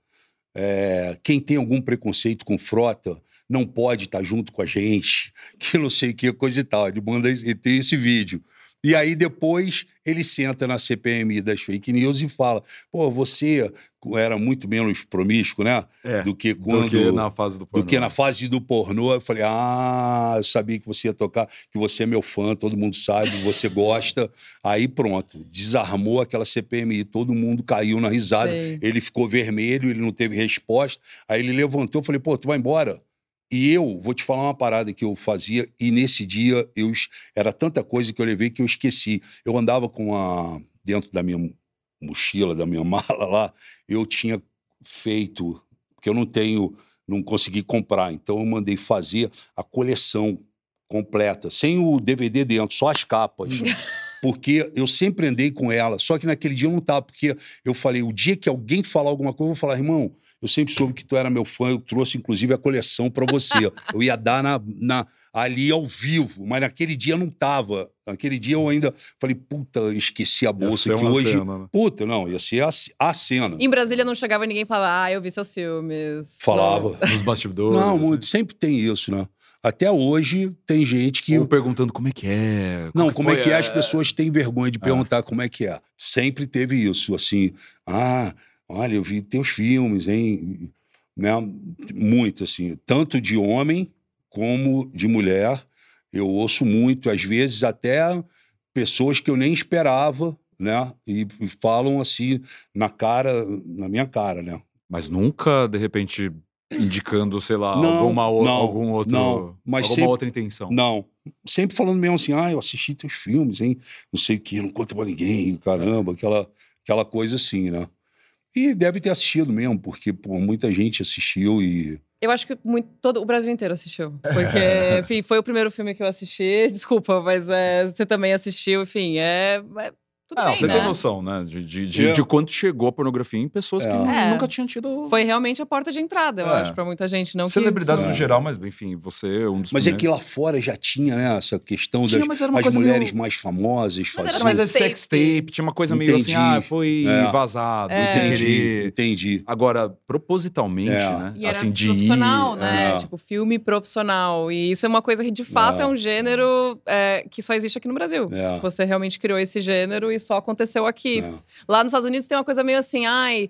É, quem tem algum preconceito com Frota não pode estar junto com a gente, que não sei o que, coisa e tal. Ele manda, ele tem esse vídeo. E aí depois ele senta na CPMI das fake news e fala: pô, você era muito menos promíscuo, né? É, do que quando. Do que na fase do pornô. Do que na fase do pornô. Eu falei: ah, eu sabia que você ia tocar, que você é meu fã, todo mundo sabe, você gosta. aí pronto, desarmou aquela CPMI, todo mundo caiu na risada. Sei. Ele ficou vermelho, ele não teve resposta. Aí ele levantou, eu falei: pô, tu vai embora? E eu vou te falar uma parada que eu fazia, e nesse dia eu era tanta coisa que eu levei que eu esqueci. Eu andava com a. dentro da minha mochila, da minha mala lá, eu tinha feito, porque eu não tenho, não consegui comprar, então eu mandei fazer a coleção completa, sem o DVD dentro, só as capas. Hum. porque eu sempre andei com ela, só que naquele dia eu não estava, porque eu falei, o dia que alguém falar alguma coisa, eu vou falar, irmão, eu sempre soube que tu era meu fã, eu trouxe inclusive a coleção para você. eu ia dar na, na, ali ao vivo, mas naquele dia não tava. Naquele dia eu ainda falei, puta, esqueci a bolsa que hoje. Cena, né? Puta, não, ia ser a, a, cena. Em Brasília não chegava ninguém falar, ah, eu vi seus filmes. Falava. Nos bastidores. Não, muito, sempre tem isso, né? Até hoje tem gente que. Ou perguntando como é que é. Como não, como é que é? As pessoas têm vergonha de perguntar ah. como é que é. Sempre teve isso, assim. Ah, Olha, eu vi teus filmes, hein? Né? Muito, assim, tanto de homem como de mulher. Eu ouço muito, às vezes até pessoas que eu nem esperava, né? E, e falam assim na cara, na minha cara, né? Mas nunca, de repente, indicando, sei lá, não, alguma o, não, algum outro, não, mas alguma sempre, outra intenção. Não. Sempre falando mesmo assim, ah, eu assisti teus filmes, hein? Não sei o que, não conta pra ninguém, caramba, aquela, aquela coisa assim, né? E deve ter assistido mesmo, porque pô, muita gente assistiu e. Eu acho que muito, todo o Brasil inteiro assistiu. Porque, enfim, foi o primeiro filme que eu assisti. Desculpa, mas é, você também assistiu, enfim. É, é tudo ah, bem, você né? tem noção, né? De, de, de, é. de, quanto chegou a pornografia em pessoas é. que é. nunca tinham tido. Foi realmente a porta de entrada, eu é. acho, pra muita gente. Não Celebridades que... no geral, mas enfim, você é um dos. Mas é que lá fora já tinha, né? Essa questão tinha, das as mulheres meio... mais famosas. Mas, era mas é sex tape, tinha uma coisa meio assim, ah, foi é. vazado, entendi, entendi. Agora, propositalmente, né? E assim, de profissional, ir, né? Tipo, filme profissional. E isso é uma coisa que, de fato, é um gênero que só existe aqui no Brasil. Você realmente criou esse gênero e só aconteceu aqui aqui. É. Lá nos Estados Unidos tem uma coisa meio assim, ai,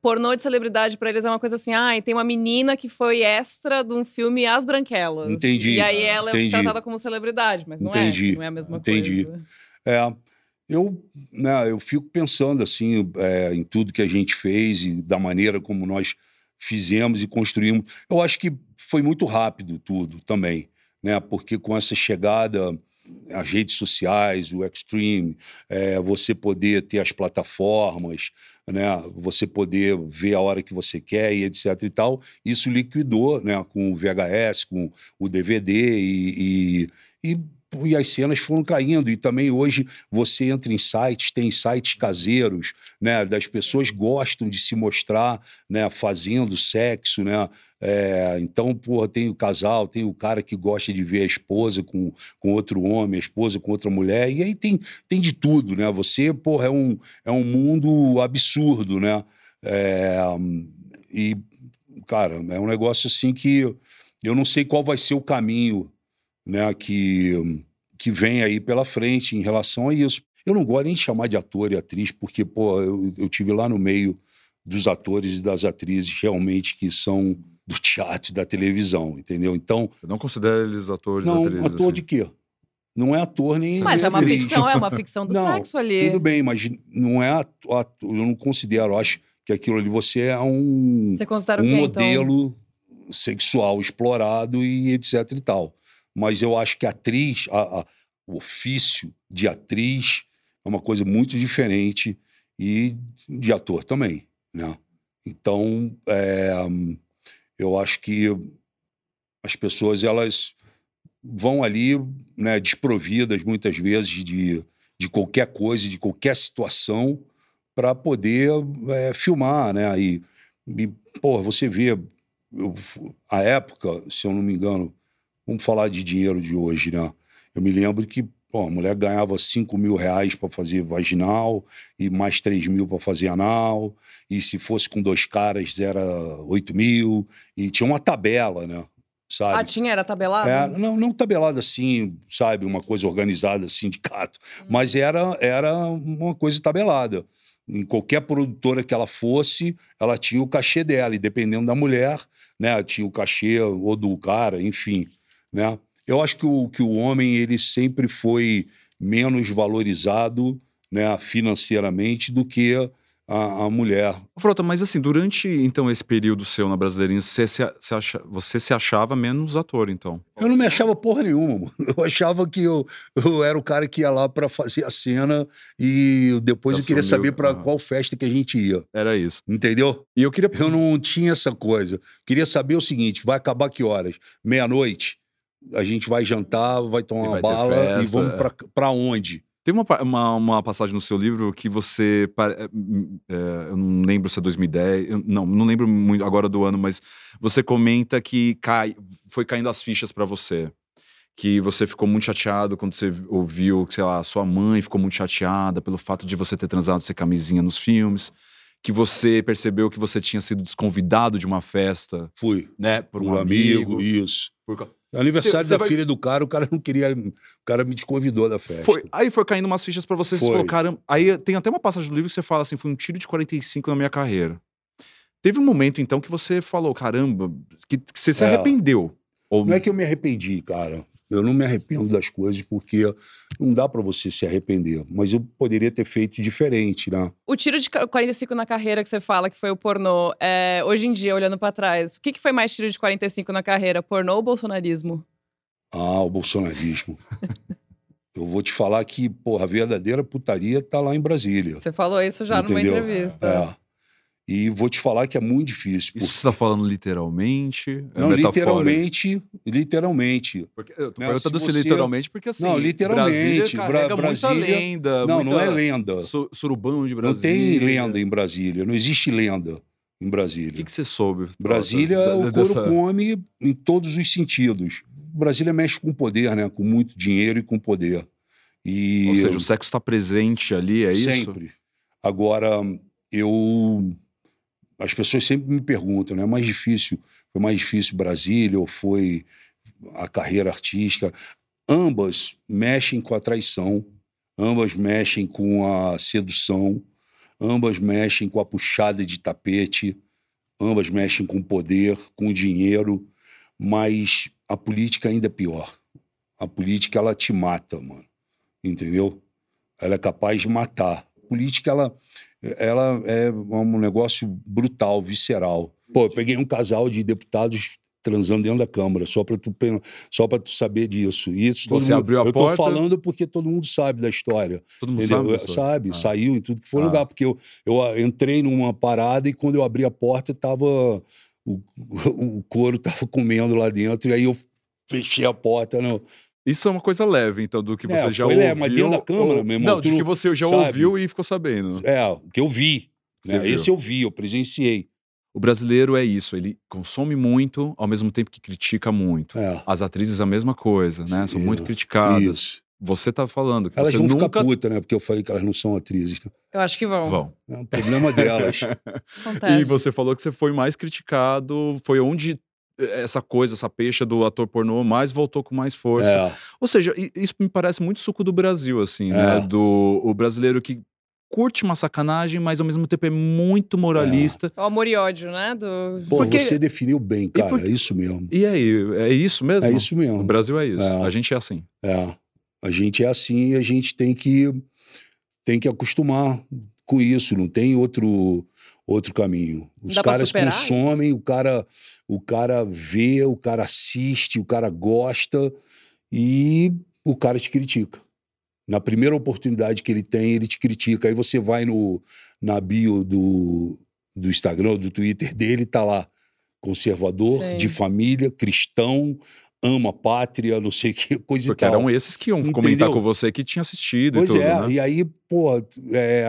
pornô de celebridade pra eles é uma coisa assim, e tem uma menina que foi extra de um filme As Branquelas. Entendi. E aí ela Entendi. é tratada como celebridade, mas não Entendi. é. Não é a mesma Entendi. coisa. É, eu, né, eu fico pensando assim é, em tudo que a gente fez e da maneira como nós fizemos e construímos. Eu acho que foi muito rápido tudo também, né? Porque com essa chegada as redes sociais, o Extreme, é, você poder ter as plataformas, né? Você poder ver a hora que você quer e etc e tal, isso liquidou, né? Com o VHS, com o DVD e, e, e e as cenas foram caindo. E também hoje você entra em sites, tem sites caseiros, né? Das pessoas gostam de se mostrar, né? Fazendo sexo, né? É, então, porra, tem o casal, tem o cara que gosta de ver a esposa com, com outro homem, a esposa com outra mulher, e aí tem, tem de tudo, né? Você, porra, é um, é um mundo absurdo, né? É, e, cara, é um negócio assim que eu não sei qual vai ser o caminho né, que, que vem aí pela frente em relação a isso. Eu não gosto nem de chamar de ator e atriz, porque, pô, eu, eu tive lá no meio dos atores e das atrizes realmente que são do teatro e da televisão, entendeu? Então, Você não considera eles atores não, atrizes? ator assim? de quê? Não é ator nem. Mas nem é uma atriz. ficção, é uma ficção do Não, sexo ali. Tudo bem, mas não é ator, ator, eu não considero, acho que aquilo ali você é um Você considera o um quê, então? modelo sexual explorado e etc e tal. Mas eu acho que a atriz, a- a- o ofício de atriz é uma coisa muito diferente e de ator também, né? Então, é, eu acho que as pessoas elas vão ali, né, desprovidas muitas vezes de, de qualquer coisa, de qualquer situação para poder é, filmar, né? E pô, você vê eu, a época, se eu não me engano, vamos falar de dinheiro de hoje, né? Eu me lembro que pô, a mulher ganhava 5 mil reais para fazer vaginal e mais 3 mil para fazer anal. E se fosse com dois caras, era 8 mil. E tinha uma tabela, né? Sabe? Ah, tinha? Era tabelado? É, não, não tabelado assim, sabe, uma coisa organizada, sindicato, Hum. mas era, era uma coisa tabelada. Em qualquer produtora que ela fosse, ela tinha o cachê dela, e dependendo da mulher, né, tinha o cachê ou do cara, enfim, né? Eu acho que o, que o homem, ele sempre foi menos valorizado, né, financeiramente do que a, a mulher. Frota, mas assim, durante então esse período seu na Brasileirinha, você se, se acha- você se achava menos ator, então? Eu não me achava porra nenhuma, mano. Eu achava que eu, eu era o cara que ia lá pra fazer a cena e depois Já eu queria saber pra aham. qual festa que a gente ia. Era isso. Entendeu? E eu queria. Eu não tinha essa coisa. Queria saber o seguinte: vai acabar que horas? Meia-noite? A gente vai jantar, vai tomar uma bala e vamos é. pra, pra onde? Tem uma, uma, uma passagem no seu livro que você. é, é, eu não lembro se é 2010. eu- não, não lembro muito agora do ano, mas você comenta que cai, foi caindo as fichas pra você. Que você ficou muito chateado quando você ouviu, sei lá, sua mãe ficou muito chateada pelo fato de você ter transado sem camisinha nos filmes. Que você percebeu que você tinha sido desconvidado de uma festa, Fui. né? Por Por um, amigo. isso. por ca- Aniversário Você- da você vai- filha do cara, o cara não queria. O cara me desconvidou da festa. Foi, aí foi caindo umas fichas pra você, você Foi. falou, caramba. Aí tem até uma passagem do livro que você fala assim: foi um tiro de 45 na minha carreira. Teve um momento, então, que você falou, caramba, que, que você se É. arrependeu. Ou, Não é que eu me arrependi, cara. Eu não me arrependo das coisas porque não dá pra você se arrepender. Mas eu poderia ter feito diferente, né? O tiro de ca- 45 na carreira que você fala, que foi o pornô, é, hoje em dia, olhando pra trás, o que, que foi mais tiro de 45 na carreira? Pornô ou bolsonarismo? Ah, o bolsonarismo. eu vou te falar que, porra, a verdadeira putaria tá lá em Brasília. Você falou isso já numa Entendeu? entrevista. É. E vou te falar que é muito difícil. Isso por- você tá falando literalmente? É Não, literalmente, literalmente. Porque, eu tô Né, perguntando se se você- literalmente, porque assim. Não, literalmente, Brasília Bra- Brasília- lenda. Não, não é lenda. su- surubão de Brasília. Não tem lenda em Brasília. Não existe lenda em O Brasília. que, que você soube? Brasília, o da- couro dessa- come em todos os sentidos. Brasília mexe com poder, né? Com muito dinheiro e com poder. E Ou seja, o sexo está presente ali, é isso? sempre. Agora, eu. As pessoas sempre me perguntam, né? É mais difícil. Foi mais difícil Brasília ou foi a carreira artística? Ambas mexem com a traição, ambas mexem com a sedução, ambas mexem com a puxada de tapete, ambas mexem com poder, com dinheiro, mas a política ainda é pior. A política, ela te mata, mano. Entendeu? Ela é capaz de matar. A política, ela, ela é um negócio brutal, visceral. Pô, eu peguei um casal de deputados transando dentro da Câmara, só para tu, só pra tu saber disso. Isso Você mundo- abriu a eu porta- tô falando porque todo mundo sabe da história. Todo mundo Entendeu? sabe? Eu- professor? Sabe, Ah. saiu em tudo que foi Ah. lugar, porque eu, eu ah, entrei numa parada e quando eu abri a porta, tava. O, o couro tava comendo lá dentro, e aí eu fechei a porta. Isso é uma coisa leve, então, do que É, você já foi ouviu. leve, mas dentro da Câmara, ou- meu irmão, Não, de que você já sabe. ouviu e ficou sabendo. é, o que eu vi. Né? Esse eu vi, eu presenciei. O brasileiro é isso, ele consome muito, ao mesmo tempo que critica muito. É, As atrizes a mesma coisa, né? São muito criticadas. isso. Você tá falando que Elas você vão nunca ficar putas, né? Porque eu falei que elas não são atrizes. né? Eu acho que vão. vão. É um problema delas. Acontece. E você falou que você foi mais criticado, foi onde essa coisa, essa peixe do ator pornô mais voltou com mais força. é, Ou seja, isso me parece muito suco do Brasil, assim, né? É. Do o brasileiro que curte uma sacanagem, mas ao mesmo tempo é muito moralista. O amor e ódio, né? Do... Pô, Porque- você definiu bem, cara. por- É isso mesmo. E aí, é isso mesmo? É isso O mesmo. Brasil é isso. É. A gente é assim. É. A gente é assim e a gente tem que tem que acostumar com isso, não tem outro outro caminho. Os Dá caras consomem, o cara o cara vê, o cara assiste, o cara gosta e o cara te critica. Na primeira oportunidade que ele tem, ele te critica. Aí você vai no na bio do do Instagram, do Twitter dele, tá lá conservador, de família, cristão, ama a pátria, não sei o que, coisa Porque e tal. eram esses que iam Entendeu? comentar com você que tinha assistido Pois e tudo, é, né? e aí, pô, é,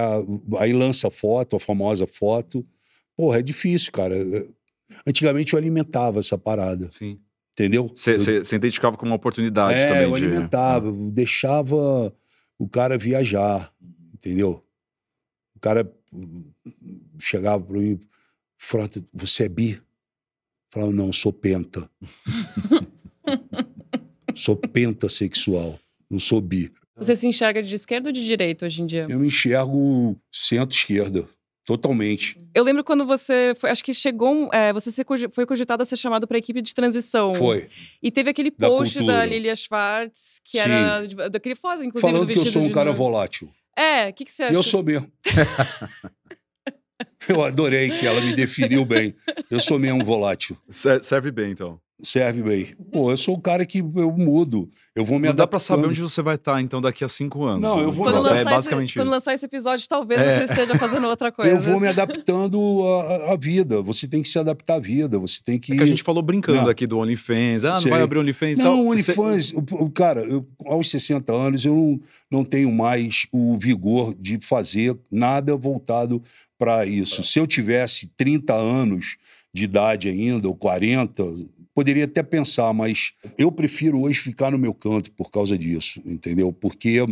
aí lança a foto, a famosa foto. Porra, é difícil, cara. Antigamente eu alimentava essa parada, Sim. entendeu? Eu- Você identificava como uma oportunidade é, também eu de... alimentava, eu deixava o cara viajar, entendeu? O cara chegava para mim, Frota, você é bi? Eu falava, não, sou penta. sou pentasexual, não sou bi. Você se enxerga de esquerda ou de direita hoje em dia? Eu me enxergo centro-esquerda, totalmente. Eu lembro quando você foi, acho que chegou, um- é, você foi cogitado a ser chamado para a equipe de transição. Foi. E teve aquele Da post da. Lilia Schwartz, que era de- daquele foto, inclusive, Falando do que eu sou um cara noiva. volátil. É, o que, que você acha? Eu sou mesmo. eu adorei que ela me definiu bem. Eu sou mesmo volátil. Ser- Serve bem, então. Serve bem. Pô, eu sou o cara que eu mudo. Eu vou me Não dá pra saber onde você vai estar, então, daqui a cinco anos. Não, né? eu vou- Quando, Não, lançar é esse, basicamente quando isso. lançar esse episódio, talvez É. você esteja fazendo outra coisa. Eu vou me adaptando à, à vida. Você tem que se adaptar à vida. Você tem que. É que a gente falou brincando Não. aqui do OnlyFans. Ah, não Sei. vai abrir OnlyFans e Não, tal. o Você- OnlyFans, o- cara, eu, aos 60 anos eu não, não tenho mais o vigor de fazer nada voltado para isso. Se eu tivesse 30 anos de idade ainda, ou 40, poderia até pensar, mas eu prefiro hoje ficar no meu canto por causa disso, entendeu? Porque,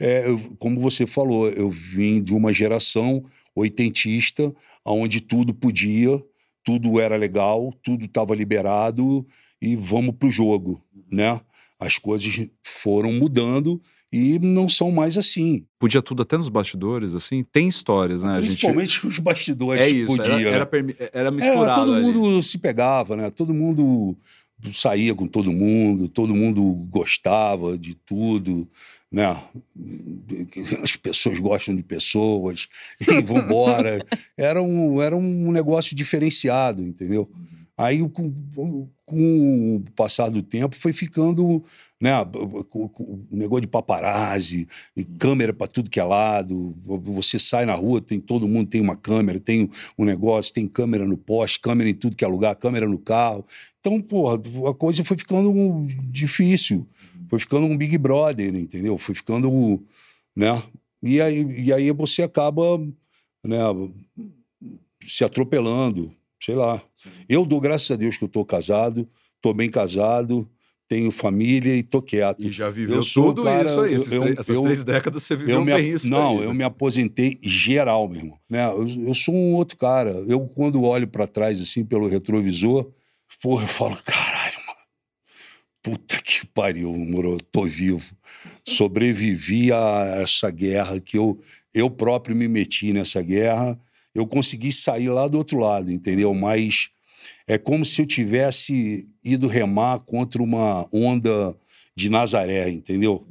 é, como você falou, eu vim de uma geração oitentista, onde tudo podia, tudo era legal, tudo estava liberado e vamos para o jogo, né? As coisas foram mudando e não são mais assim. Podia tudo até nos bastidores, assim. Tem histórias, né? A gente- Principalmente os bastidores É isso, podia, era, né? era, permi- era É, misturado todo ali. mundo se pegava, né? Todo mundo saía com todo mundo, todo mundo gostava de tudo, né? As pessoas gostam de pessoas e vambora. era, um, era um negócio diferenciado, entendeu? Aí, com, com o passar do tempo, foi ficando né, o negócio de paparazzi, câmera para tudo que é lado. Você sai na rua, tem todo mundo tem uma câmera, tem um negócio, tem câmera no poste, câmera em tudo que é lugar, câmera no carro. Então, porra, a coisa foi ficando difícil. Foi ficando um Big Brother, entendeu? Foi ficando, né? E aí, e aí você acaba, né, se atropelando, sei lá. Eu dou graças a Deus que eu tô casado, tô bem casado, tenho família e tô quieto. E já viveu tudo cara- isso aí. eu- eu- essas eu- três décadas você viveu Eu me, bem isso não, aí, eu né? me aposentei geral, meu irmão. Né? Eu, eu sou um outro cara. Eu, quando olho para trás, assim, pelo retrovisor, porra, eu falo, caralho, mano, puta que pariu, moro, tô vivo. Sobrevivi a essa guerra que eu, eu próprio me meti nessa guerra. Eu consegui sair lá do outro lado, entendeu? Mas é como se eu tivesse ido remar contra uma onda de Nazaré, entendeu?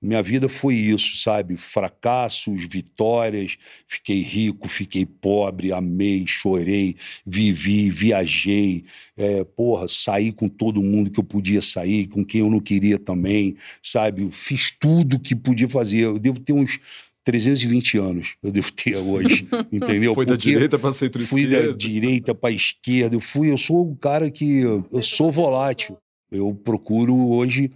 Minha vida foi isso, sabe? Fracassos, vitórias. Fiquei rico, fiquei pobre, amei, chorei, vivi, viajei. É, porra, saí com todo mundo que eu podia sair, com quem eu não queria também, sabe? Fiz tudo que podia fazer. Eu devo ter uns 320 anos, eu devo ter hoje, entendeu? Foi da direita para centro-esquerda? Fui da direita para esquerda. Eu fui, eu sou um cara que eu sou volátil. Eu procuro hoje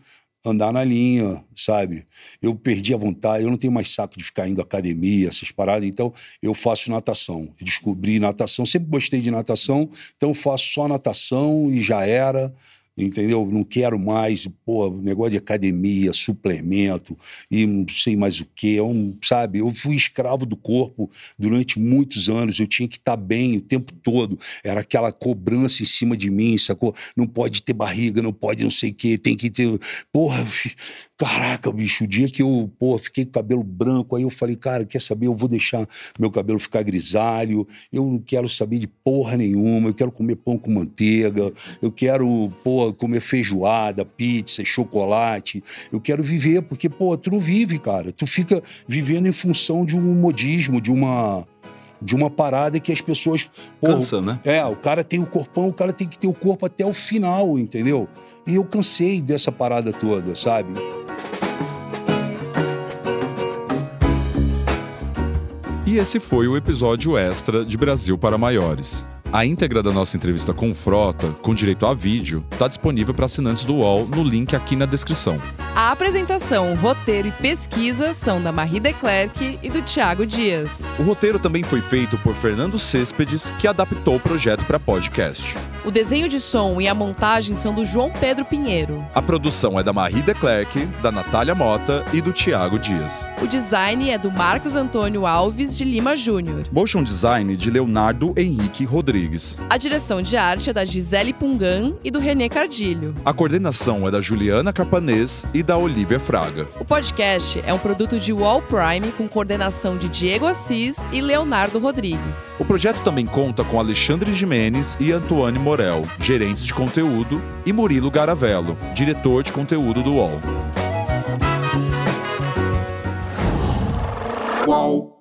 andar na linha, sabe? Eu perdi a vontade, eu não tenho mais saco de ficar indo à academia, essas paradas, então eu faço natação. Eu descobri natação, sempre gostei de natação, então faço só natação e já era entendeu? Não quero mais, pô, negócio de academia, suplemento e não sei mais o que, é sabe? Eu fui escravo do corpo durante muitos anos, eu tinha que estar tá bem o tempo todo, era aquela cobrança em cima de mim, sacou? Não pode ter barriga, não pode não sei o que, tem que ter. Porra, caraca, bicho, o dia que eu, pô, fiquei com cabelo branco, aí eu falei, cara, quer saber? Eu vou deixar meu cabelo ficar grisalho, eu não quero saber de porra nenhuma, eu quero comer pão com manteiga, eu quero, pô, comer feijoada, pizza, chocolate. Eu quero viver, porque, pô, tu não vive, cara. Tu fica vivendo em função de um modismo, de uma de uma parada que as pessoas. Cansa, né? É, o cara tem o corpão, o cara tem que ter o corpo até o final, entendeu? E eu cansei dessa parada toda, sabe? E esse foi o episódio extra de Brasil para Maiores. A íntegra da nossa entrevista com o Frota, com direito a vídeo, está disponível para assinantes do UOL no link aqui na descrição. A apresentação, roteiro e pesquisa são da Marie Declerc e do Thiago Dias. O roteiro também foi feito por Fernando Céspedes, que adaptou o projeto para podcast. O desenho de som e a montagem são do João Pedro Pinheiro. A produção é da Marie Declerc, da Natália Mota e do Thiago Dias. O design é do Marcos Antônio Alves de Lima Júnior. Motion design de Leonardo Henrique Rodrigues. A direção de arte é da Gisele Pungan e do Renê Cardilho. A coordenação é da Juliana Carpanês e da Olivia Fraga. O podcast é um produto de Wall Prime com coordenação de Diego Assis e Leonardo Rodrigues. O projeto também conta com Alexandre Jimenez e Antoine Morel, gerentes de conteúdo, e Murilo Garavello, diretor de conteúdo do UOL. Qual?